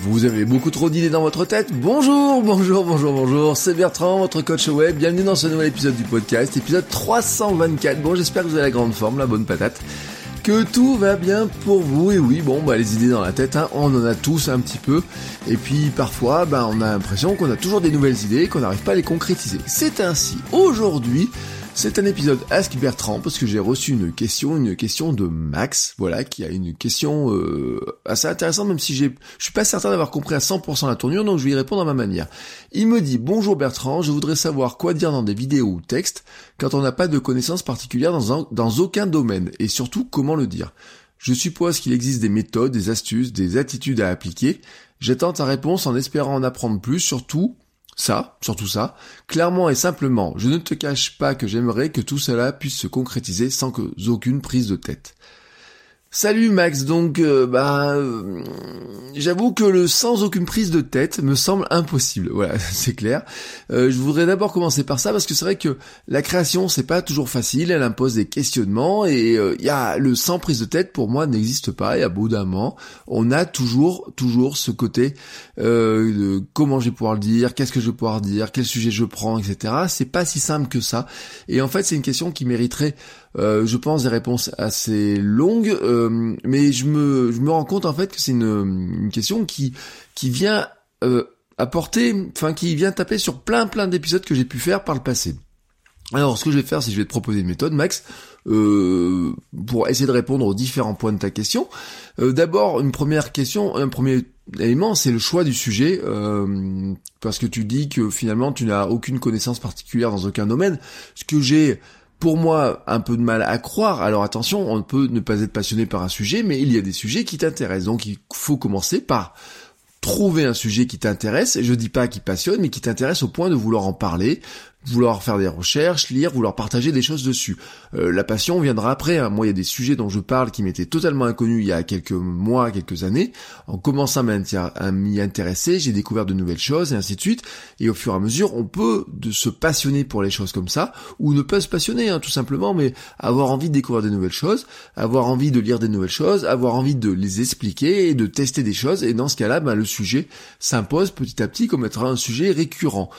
Vous avez beaucoup trop d'idées dans votre tête Bonjour, bonjour, bonjour, bonjour, c'est Bertrand, votre coach web. Bienvenue dans ce nouvel épisode du podcast, épisode 324. Bon, j'espère que vous avez la grande forme, la bonne patate. Que tout va bien pour vous, et oui, bon, bah les idées dans la tête, hein, on en a tous un petit peu, et puis parfois, bah on a l'impression qu'on a toujours des nouvelles idées, qu'on n'arrive pas à les concrétiser. C'est ainsi, aujourd'hui, c'est un épisode Ask Bertrand parce que j'ai reçu une question, une question de Max, voilà, qui a une question euh, assez intéressante, même si j'ai, je suis pas certain d'avoir compris à 100% la tournure, donc je vais y répondre à ma manière. Il me dit bonjour Bertrand, je voudrais savoir quoi dire dans des vidéos ou textes quand on n'a pas de connaissances particulières dans, dans aucun domaine, et surtout comment le dire? Je suppose qu'il existe des méthodes, des astuces, des attitudes à appliquer. J'attends ta réponse en espérant en apprendre plus, surtout ça, surtout ça, clairement et simplement, je ne te cache pas que j'aimerais que tout cela puisse se concrétiser sans que aucune prise de tête. Salut Max, donc euh, bah euh, j'avoue que le sans aucune prise de tête me semble impossible. Voilà, c'est clair. Euh, je voudrais d'abord commencer par ça parce que c'est vrai que la création c'est pas toujours facile, elle impose des questionnements et il y a le sans prise de tête pour moi n'existe pas et à on a toujours toujours ce côté de comment je vais pouvoir le dire, qu'est-ce que je vais pouvoir dire, quel sujet je prends, etc. C'est pas si simple que ça et en fait c'est une question qui mériterait euh, je pense des réponses assez longues, euh, mais je me, je me rends compte en fait que c'est une, une, question qui, qui vient euh, apporter, enfin qui vient taper sur plein plein d'épisodes que j'ai pu faire par le passé. Alors ce que je vais faire, c'est que je vais te proposer une méthode, Max, euh, pour essayer de répondre aux différents points de ta question. Euh, D'abord, une première question, un premier élément, c'est le choix du sujet, euh, parce que tu dis que finalement tu n'as aucune connaissance particulière dans aucun domaine. Ce que j'ai pour moi un peu de mal à croire. Alors attention, on peut ne pas être passionné par un sujet, mais il y a des sujets qui t'intéressent. Donc il faut commencer par trouver un sujet qui t'intéresse, je dis pas qui passionne, mais qui t'intéresse au point de vouloir en parler, vouloir faire des recherches, lire, vouloir partager des choses dessus. Euh, la passion viendra après. Hein. Moi, il y a des sujets dont je parle qui m'étaient totalement inconnus il y a quelques mois, quelques années. En commençant à m'y intéresser, j'ai découvert de nouvelles choses et ainsi de suite. Et au fur et à mesure, on peut de se passionner pour les choses comme ça, ou ne pas se passionner, hein, tout simplement, mais avoir envie de découvrir des nouvelles choses, avoir envie de lire des nouvelles choses, avoir envie de les expliquer de tester des choses. Et dans ce cas-là, ben, le sujet s'impose petit à petit comme être un sujet récurrent.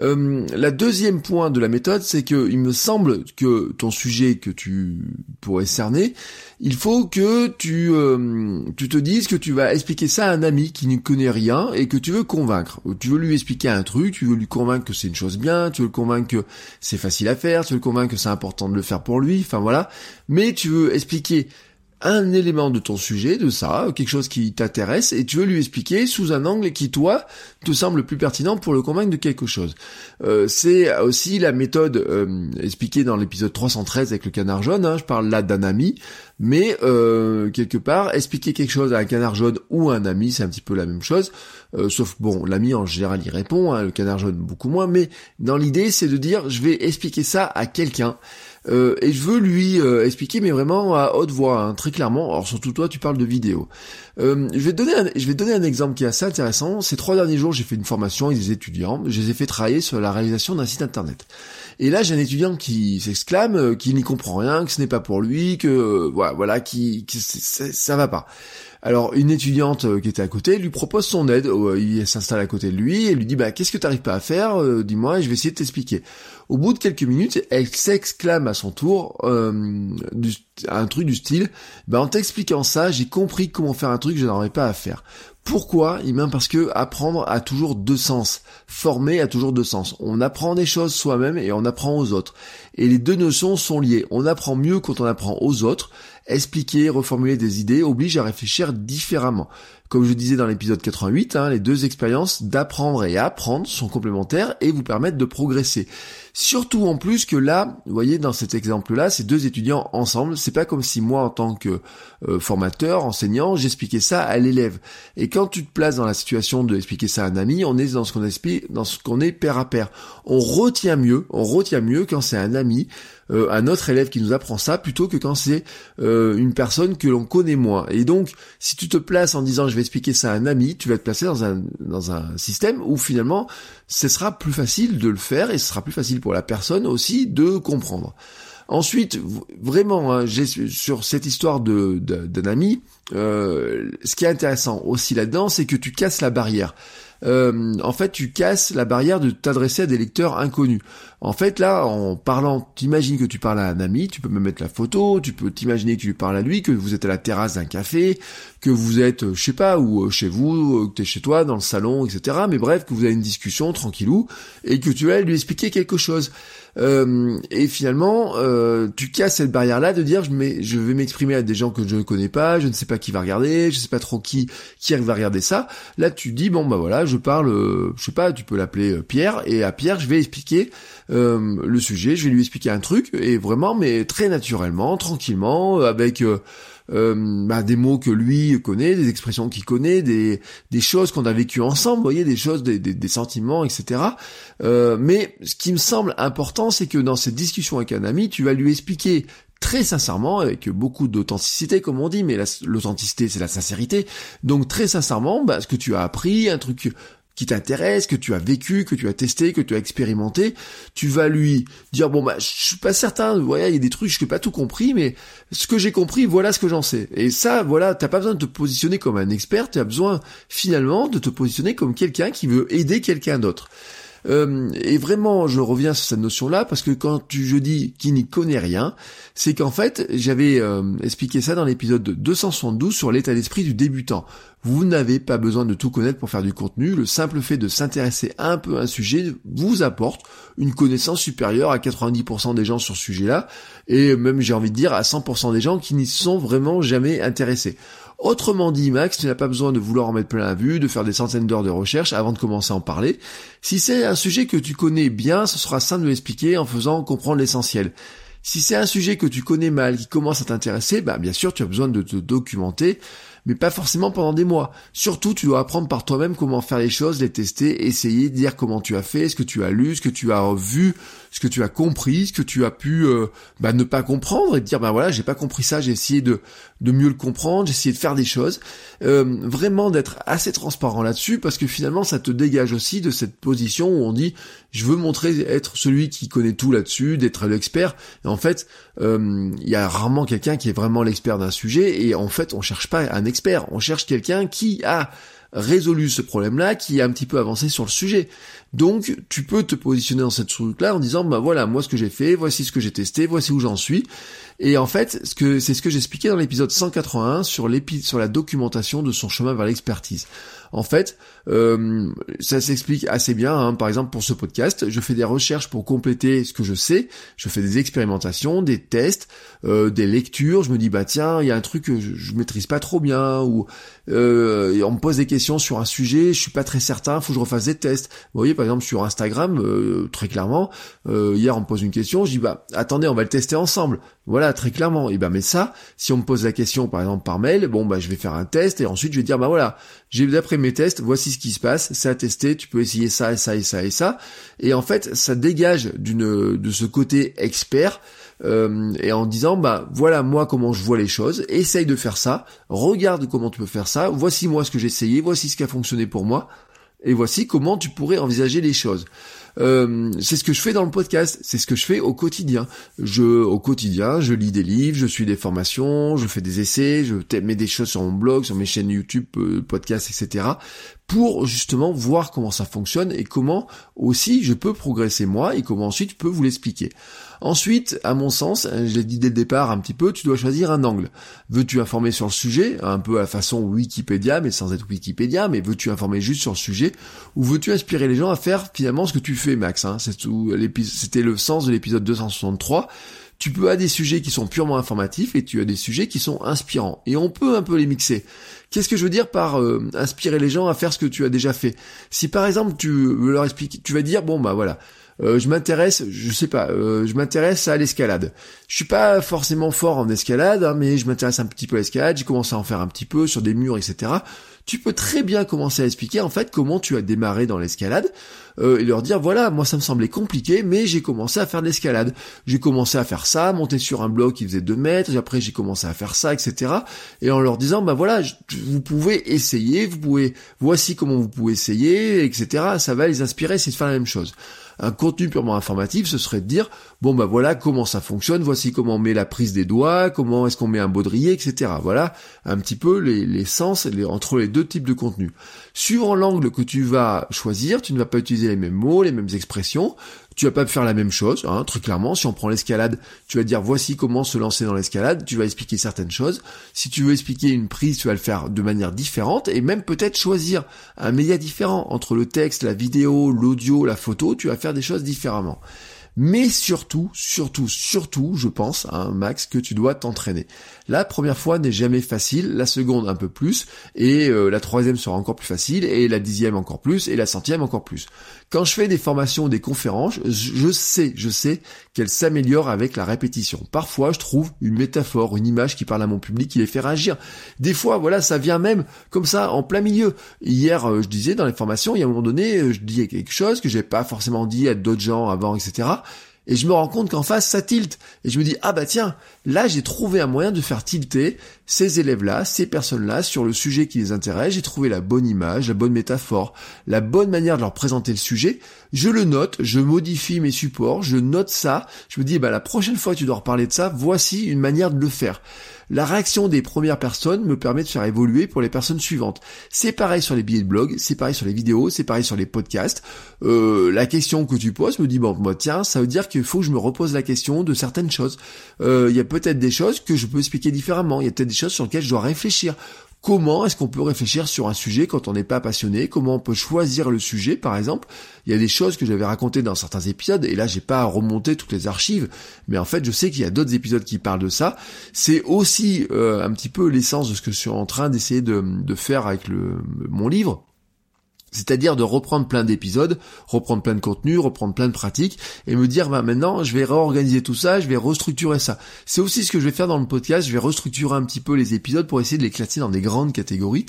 Euh, la deuxième point de la méthode, c'est que il me semble que ton sujet que tu pourrais cerner, il faut que tu euh, tu te dises que tu vas expliquer ça à un ami qui ne connaît rien et que tu veux convaincre. Tu veux lui expliquer un truc, tu veux lui convaincre que c'est une chose bien, tu veux le convaincre que c'est facile à faire, tu veux le convaincre que c'est important de le faire pour lui, enfin voilà. Mais tu veux expliquer un élément de ton sujet, de ça, quelque chose qui t'intéresse, et tu veux lui expliquer sous un angle qui, toi, te semble plus pertinent pour le convaincre de quelque chose. Euh, c'est aussi la méthode euh, expliquée dans l'épisode 313 avec le canard jaune, hein, je parle là d'un ami, mais euh, quelque part, expliquer quelque chose à un canard jaune ou à un ami, c'est un petit peu la même chose, sauf bon, l'ami en général il répond, hein, le canard jaune beaucoup moins, mais dans l'idée c'est de dire je vais expliquer ça à quelqu'un. Euh, et je veux lui euh, expliquer, mais vraiment à haute voix, hein, très clairement. Alors surtout toi, tu parles de vidéo. Euh, je vais te donner, un, je vais donner un exemple qui est assez intéressant. Ces trois derniers jours, j'ai fait une formation avec des étudiants. Je les ai fait travailler sur la réalisation d'un site internet. Et là, j'ai un étudiant qui s'exclame, qui n'y comprend rien, que ce n'est pas pour lui, que voilà, voilà, qui, qui ça va pas. Alors une étudiante euh, qui était à côté lui propose son aide, euh, il s'installe à côté de lui et lui dit bah qu'est-ce que t'arrives pas à faire, euh, dis-moi et je vais essayer de t'expliquer. Au bout de quelques minutes, elle s'exclame à son tour un truc du style bah en t'expliquant ça, j'ai compris comment faire un truc que je n'aurais pas à faire. Pourquoi? Eh parce que apprendre a toujours deux sens. Former a toujours deux sens. On apprend des choses soi-même et on apprend aux autres. Et les deux notions sont liées. On apprend mieux quand on apprend aux autres. Expliquer, reformuler des idées oblige à réfléchir différemment. comme je disais dans l'épisode 88, hein, les deux expériences d'apprendre et apprendre sont complémentaires et vous permettent de progresser. Surtout en plus que là, vous voyez dans cet exemple-là, ces deux étudiants ensemble, c'est pas comme si moi en tant que euh, formateur, enseignant, j'expliquais ça à l'élève. Et quand tu te places dans la situation de expliquer ça à un ami, on est dans ce qu'on explique, dans ce qu'on est pair à pair. On retient mieux, on retient mieux quand c'est un ami euh, un autre élève qui nous apprend ça plutôt que quand c'est euh, une personne que l'on connaît moins. Et donc, si tu te places en disant je vais expliquer ça à un ami, tu vas te placer dans un, dans un système où finalement ce sera plus facile de le faire et ce sera plus facile pour la personne aussi de comprendre. Ensuite, vraiment, hein, sur cette histoire de d'un ami, euh, ce qui est intéressant aussi là-dedans, c'est que tu casses la barrière. Euh, en fait, tu casses la barrière de t'adresser à des lecteurs inconnus. En fait, là, en parlant, t'imagines que tu parles à un ami, tu peux me mettre la photo, tu peux t'imaginer que tu parles à lui, que vous êtes à la terrasse d'un café, que vous êtes, euh, je sais pas, ou euh, chez vous, que tu es chez toi, dans le salon, etc. Mais bref, que vous avez une discussion tranquillou, et que tu vas lui expliquer quelque chose. Euh, et finalement, tu casses cette barrière-là de dire je, je vais m'exprimer à des gens que je ne connais pas, je ne sais pas qui va regarder, je sais pas trop qui qui va regarder ça. Là, tu dis bon bah voilà, je parle, euh, je sais pas, tu peux l'appeler Pierre, et à Pierre, je vais expliquer le sujet, je vais lui expliquer un truc, et vraiment, mais très naturellement, tranquillement, avec euh, bah, des mots que lui connaît, des expressions qu'il connaît, des, des choses qu'on a vécues ensemble, vous voyez, des choses, des, sentiments, etc. Euh, mais ce qui me semble important, c'est que dans cette discussion avec un ami, tu vas lui expliquer très sincèrement, avec beaucoup d'authenticité comme on dit, mais l'authenticité c'est la sincérité, donc très sincèrement, bah, ce que tu as appris, un truc qui t'intéresse, que tu as vécu, que tu as testé, que tu as expérimenté, tu vas lui dire bon bah je suis pas certain, voilà, il y a des trucs je n'ai pas tout compris, mais ce que j'ai compris, voilà ce que j'en sais. Et ça, voilà, t'as pas besoin de te positionner comme un expert, tu as besoin finalement de te positionner comme quelqu'un qui veut aider quelqu'un d'autre. Euh, et vraiment, je reviens sur cette notion-là parce que quand tu, je dis qui n'y connaît rien, c'est qu'en fait, j'avais euh, expliqué ça dans l'épisode 272 sur l'état d'esprit du débutant. Vous n'avez pas besoin de tout connaître pour faire du contenu. Le simple fait de s'intéresser un peu à un sujet vous apporte une connaissance supérieure à 90% des gens sur ce sujet-là, et même j'ai envie de dire à 100% des gens qui n'y sont vraiment jamais intéressés. Autrement dit, Max, tu n'as pas besoin de vouloir en mettre plein la vue, de faire des centaines d'heures de recherche avant de commencer à en parler. Si c'est un sujet que tu connais bien, ce sera simple de l'expliquer en faisant comprendre l'essentiel. Si c'est un sujet que tu connais mal, qui commence à t'intéresser, bah bien sûr tu as besoin de te documenter, mais pas forcément pendant des mois. Surtout, tu dois apprendre par toi-même comment faire les choses, les tester, essayer, dire comment tu as fait, ce que tu as lu, ce que tu as vu, ce que tu as compris, ce que tu as pu euh, bah, ne pas comprendre et dire bah voilà, j'ai pas compris ça, j'ai essayé de, de mieux le comprendre, j'ai essayé de faire des choses. Euh, vraiment d'être assez transparent là-dessus parce que finalement ça te dégage aussi de cette position où on dit je veux montrer être celui qui connaît tout là-dessus, d'être l'expert. En fait, euh, il y a rarement quelqu'un qui est vraiment l'expert d'un sujet et en fait on cherche pas un expert, on cherche quelqu'un qui a résolu ce problème-là, qui a un petit peu avancé sur le sujet. Donc, tu peux te positionner dans cette truc-là en disant, bah voilà, moi ce que j'ai fait, voici ce que j'ai testé, voici où j'en suis. Et en fait, ce que c'est ce que j'expliquais dans l'épisode 181 sur sur la documentation de son chemin vers l'expertise. En fait, euh, ça s'explique assez bien. Hein. Par exemple, pour ce podcast, je fais des recherches pour compléter ce que je sais. Je fais des expérimentations, des tests, euh, des lectures. Je me dis bah tiens, il y a un truc que je, je maîtrise pas trop bien ou euh, on me pose des questions sur un sujet, je suis pas très certain, faut que je refasse des tests. Vous voyez par exemple sur Instagram, euh, très clairement, euh, hier on me pose une question, je dis bah attendez, on va le tester ensemble. Voilà, très clairement. Et ben mais ça, si on me pose la question par exemple par mail, bon bah je vais faire un test et ensuite je vais dire bah voilà, j'ai d'après mes tests, voici ce qui se passe, c'est à tester, tu peux essayer ça et ça et ça et ça. Et en fait, ça dégage d'une de ce côté expert euh, et en disant bah voilà moi comment je vois les choses, essaye de faire ça, regarde comment tu peux faire ça, voici moi ce que j'ai essayé, voici ce qui a fonctionné pour moi, et voici comment tu pourrais envisager les choses. Euh, c'est ce que je fais dans le podcast, c'est ce que je fais au quotidien. Je, au quotidien, je lis des livres, je suis des formations, je fais des essais, je mets des choses sur mon blog, sur mes chaînes YouTube, euh, podcast, etc. pour justement voir comment ça fonctionne et comment aussi je peux progresser moi et comment ensuite je peux vous l'expliquer. Ensuite, à mon sens, hein, je l'ai dit dès le départ un petit peu, tu dois choisir un angle. Veux-tu informer sur le sujet, un peu à la façon Wikipédia, mais sans être Wikipédia, mais veux-tu informer juste sur le sujet, ou veux-tu inspirer les gens à faire finalement ce que tu fais, Max hein? C'était le sens de l'épisode 263 Tu peux avoir des sujets qui sont purement informatifs et tu as des sujets qui sont inspirants. Et on peut un peu les mixer. Qu'est-ce que je veux dire par euh, inspirer les gens à faire ce que tu as déjà fait? Si par exemple tu leur expliquer, tu vas dire bon bah voilà, euh, je m'intéresse, je sais pas, euh, je m'intéresse à l'escalade. Je suis pas forcément fort en escalade, hein, mais je m'intéresse un petit peu à l'escalade, j'ai commencé à en faire un petit peu sur des murs, etc. Tu peux très bien commencer à expliquer en fait comment tu as démarré dans l'escalade euh, et leur dire voilà, moi ça me semblait compliqué, mais j'ai commencé à faire de l'escalade. J'ai commencé à faire ça, monter sur un bloc qui faisait 2 mètres, après j'ai commencé à faire ça, etc. Et en leur disant bah voilà, vous pouvez essayer, vous pouvez, voici comment vous pouvez essayer, etc. Ça va les inspirer, c'est de faire la même chose. Un contenu purement informatif, ce serait de dire, bon bah voilà comment ça fonctionne, voici comment on met la prise des doigts, comment est-ce qu'on met un baudrier, etc. Voilà un petit peu les, les sens entre les deux types de contenus. Suivant l'angle que tu vas choisir, tu ne vas pas utiliser les mêmes mots, les mêmes expressions, tu vas pas faire la même chose, hein, très clairement. Si on prend l'escalade, tu vas dire voici comment se lancer dans l'escalade, tu vas expliquer certaines choses. Si tu veux expliquer une prise, tu vas le faire de manière différente et même peut-être choisir un média différent entre le texte, la vidéo, l'audio, la photo, tu vas faire des choses différemment. Mais surtout, surtout, surtout, je pense, hein, Max, que tu dois t'entraîner. La première fois n'est jamais facile, la seconde un peu plus, et euh, la troisième sera encore plus facile, et la dixième encore plus, et la centième encore plus. Quand je fais des formations, des conférences, je sais, je sais qu'elles s'améliorent avec la répétition. Parfois, je trouve une métaphore, une image qui parle à mon public, qui les fait réagir. Des fois, voilà, ça vient même comme ça, en plein milieu. Hier, euh, je disais dans les formations, il y a un moment donné, euh, je dis quelque chose que j'ai pas forcément dit à d'autres gens avant, etc. Et je me rends compte qu'en face, ça tilte. Et je me dis, ah bah tiens, là j'ai trouvé un moyen de faire tilter ces élèves-là, ces personnes-là, sur le sujet qui les intéresse. J'ai trouvé la bonne image, la bonne métaphore, la bonne manière de leur présenter le sujet. Je le note, je modifie mes supports, je note ça. Je me dis, bah la prochaine fois que tu dois reparler de ça, voici une manière de le faire la réaction des premières personnes me permet de faire évoluer pour les personnes suivantes. C'est pareil sur les billets de blog, c'est pareil sur les vidéos, c'est pareil sur les podcasts. Euh, la question que tu poses me dit bon moi tiens ça veut dire qu'il faut que je me repose la question de certaines choses. Euh, il y a peut-être des choses que je peux expliquer différemment. Il y a peut-être choses sur lesquelles je dois réfléchir. Comment est-ce qu'on peut réfléchir sur un sujet quand on n'est pas passionné? Comment on peut choisir le sujet, par exemple? Il y a des choses que j'avais racontées dans certains épisodes, et là j'ai pas à remonter toutes les archives, mais en fait je sais qu'il y a d'autres épisodes qui parlent de ça. C'est aussi euh, un petit peu l'essence de ce que je suis en train d'essayer de, de, faire avec le, mon livre c'est-à-dire de reprendre plein d'épisodes, reprendre plein de contenus, reprendre plein de pratiques, et me dire, bah maintenant, je vais réorganiser tout ça, je vais restructurer ça. C'est aussi ce que je vais faire dans le podcast, je vais restructurer un petit peu les épisodes pour essayer de les classer dans des grandes catégories,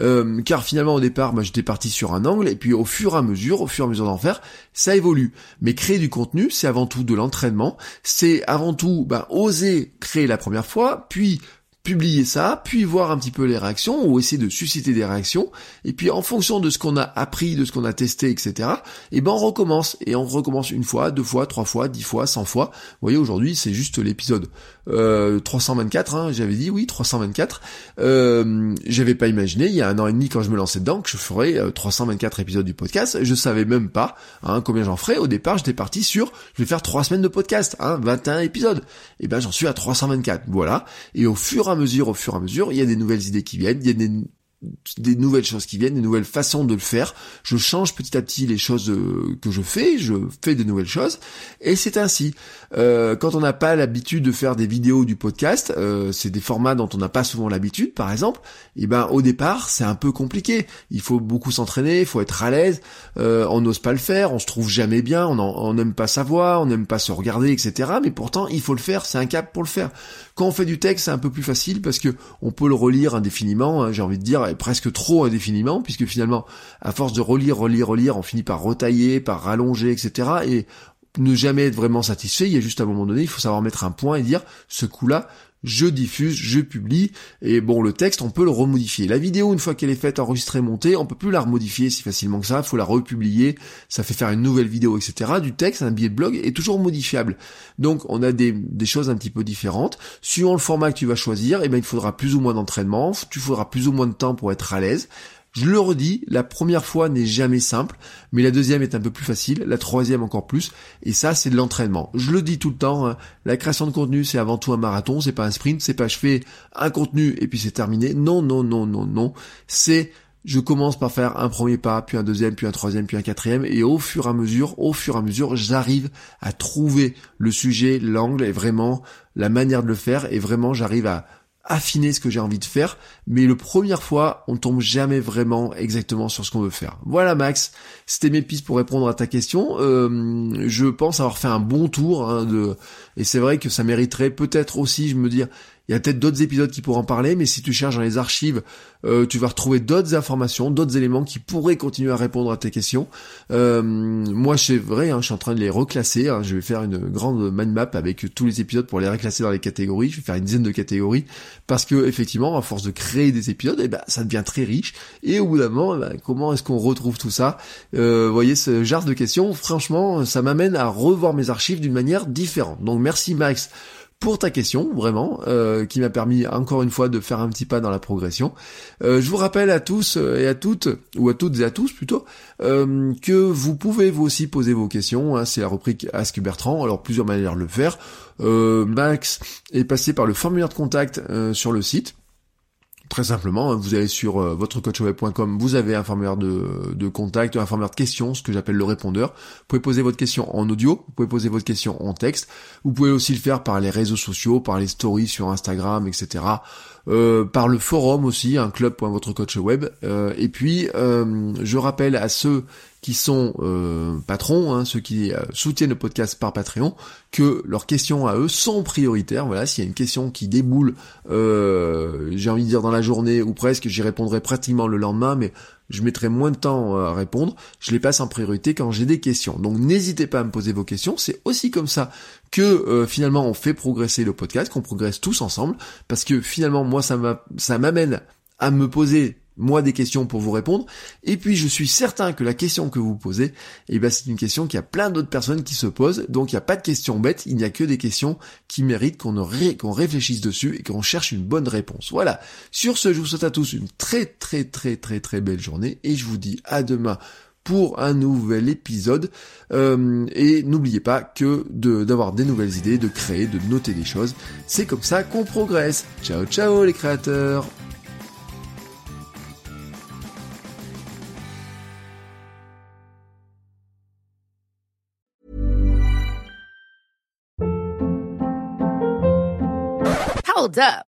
euh, car finalement au départ, bah, j'étais parti sur un angle, et puis au fur et à mesure, au fur et à mesure d'en faire, ça évolue. Mais créer du contenu, c'est avant tout de l'entraînement, c'est avant tout bah, oser créer la première fois, puis publier ça, puis voir un petit peu les réactions, ou essayer de susciter des réactions, et puis en fonction de ce qu'on a appris, de ce qu'on a testé, etc., et eh ben on recommence, et on recommence une fois, deux fois, trois fois, dix fois, cent fois. Vous voyez, aujourd'hui, c'est juste l'épisode euh, 324, hein, j'avais dit oui, 324. Euh, j'avais pas imaginé, il y a un an et demi, quand je me lançais dedans, que je ferais 324 euh, épisodes du podcast. Je savais même pas hein, combien j'en ferais. Au départ, j'étais parti sur, je vais faire trois semaines de podcast, hein, 21 épisodes. Et eh ben j'en suis à 324, voilà. Et au fur et à mesure, au fur et à mesure, il y a des nouvelles idées qui viennent, il y a des nouvelles choses qui viennent, des nouvelles façons de le faire. Je change petit à petit les choses euh, que je fais, je fais de nouvelles choses, et c'est ainsi. Euh, quand on n'a pas l'habitude de faire des vidéos du podcast, euh, c'est des formats dont on n'a pas souvent l'habitude, par exemple. Et eh ben au départ, c'est un peu compliqué. Il faut beaucoup s'entraîner, il faut être à l'aise. on n'ose pas le faire, on se trouve jamais bien, on n'aime pas sa voix, on n'aime pas se regarder, etc. Mais pourtant, il faut le faire. C'est un cap pour le faire. Quand on fait du texte, c'est un peu plus facile parce que on peut le relire indéfiniment. Hein, j'ai envie de dire presque trop indéfiniment, puisque finalement, à force de relire, relire, relire, on finit par retailler, par rallonger, etc. Et ne jamais être vraiment satisfait, il y a juste à un moment donné, il faut savoir mettre un point et dire, ce coup-là, je diffuse, je publie, et bon, le texte, on peut le remodifier. La vidéo, une fois qu'elle est faite, enregistrée, montée, on peut plus la remodifier si facilement que ça, faut la republier, ça fait faire une nouvelle vidéo, etc. Du texte, un billet de blog est toujours modifiable. Donc, on a des, des choses un petit peu différentes. Suivant le format que tu vas choisir, eh ben, il faudra plus ou moins d'entraînement, tu faudras plus ou moins de temps pour être à l'aise. Je le redis, la première fois n'est jamais simple, mais la deuxième est un peu plus facile, la troisième encore plus, et ça c'est de l'entraînement. Je le dis tout le temps, hein, la création de contenu c'est avant tout un marathon, c'est pas un sprint, c'est pas je fais un contenu et puis c'est terminé. Non, non, non, non, non, c'est je commence par faire un premier pas, puis un deuxième, puis un troisième, puis un quatrième, et au fur et à mesure, au fur et à mesure, j'arrive à trouver le sujet, l'angle, et vraiment la manière de le faire, et vraiment j'arrive à affiner ce que j'ai envie de faire, mais le première fois, on tombe jamais vraiment exactement sur ce qu'on veut faire. Voilà Max, c'était mes pistes pour répondre à ta question. Euh, je pense avoir fait un bon tour hein, de, et c'est vrai que ça mériterait peut-être aussi, je me dire, il y a peut-être d'autres épisodes qui pourraient en parler, mais si tu cherches dans les archives, euh, tu vas retrouver d'autres informations, d'autres éléments qui pourraient continuer à répondre à tes questions. Euh, moi, c'est vrai, hein, je suis en train de les reclasser. Hein, je vais faire une grande mind map avec tous les épisodes pour les reclasser dans les catégories. Je vais faire une dizaine de catégories parce que effectivement, à force de créer des épisodes, eh ben, ça devient très riche. Et au bout d'un moment, eh ben, comment est-ce qu'on retrouve tout ça? Euh, voyez, ce genre de questions, franchement, ça m'amène à revoir mes archives d'une manière différente. Donc, merci Max pour ta question, vraiment, euh, qui m'a permis encore une fois de faire un petit pas dans la progression. Euh, je vous rappelle à tous et à toutes, ou à toutes et à tous plutôt, euh, que vous pouvez vous aussi poser vos questions. Hein, c'est la rubrique Ask Bertrand. Alors plusieurs manières de le faire. Max est passé par le formulaire de contact sur le site. Très simplement, vous allez sur euh, votrecoachweb.com, vous avez un formulaire de, de contact, un formulaire de questions, ce que j'appelle le répondeur. Vous pouvez poser votre question en audio, vous pouvez poser votre question en texte. Vous pouvez aussi le faire par les réseaux sociaux, par les stories sur Instagram, etc. Euh, par le forum aussi, un club.votrecoachweb. Euh, et puis, euh, je rappelle à ceux qui sont euh, patrons, hein, ceux qui soutiennent le podcast par Patreon, que leurs questions à eux sont prioritaires. Voilà, s'il y a une question qui déboule, j'ai envie de dire dans la journée ou presque, j'y répondrai pratiquement le lendemain, mais je mettrai moins de temps à répondre. Je les passe en priorité quand j'ai des questions. Donc n'hésitez pas à me poser vos questions. C'est aussi comme ça que finalement on fait progresser le podcast, qu'on progresse tous ensemble, parce que finalement moi ça m'amène à me poser moi des questions pour vous répondre. Et puis je suis certain que la question que vous posez, eh ben, c'est une question qu'il y a plein d'autres personnes qui se posent. Donc il n'y a pas de questions bêtes, il n'y a que des questions qui méritent qu'on réfléchisse dessus et qu'on cherche une bonne réponse. Voilà. Sur ce, je vous souhaite à tous une très très très très très belle journée et je vous dis à demain pour un nouvel épisode. Euh, et n'oubliez pas que d'avoir des nouvelles idées, de créer, de noter des choses, c'est comme ça qu'on progresse. Ciao ciao les créateurs.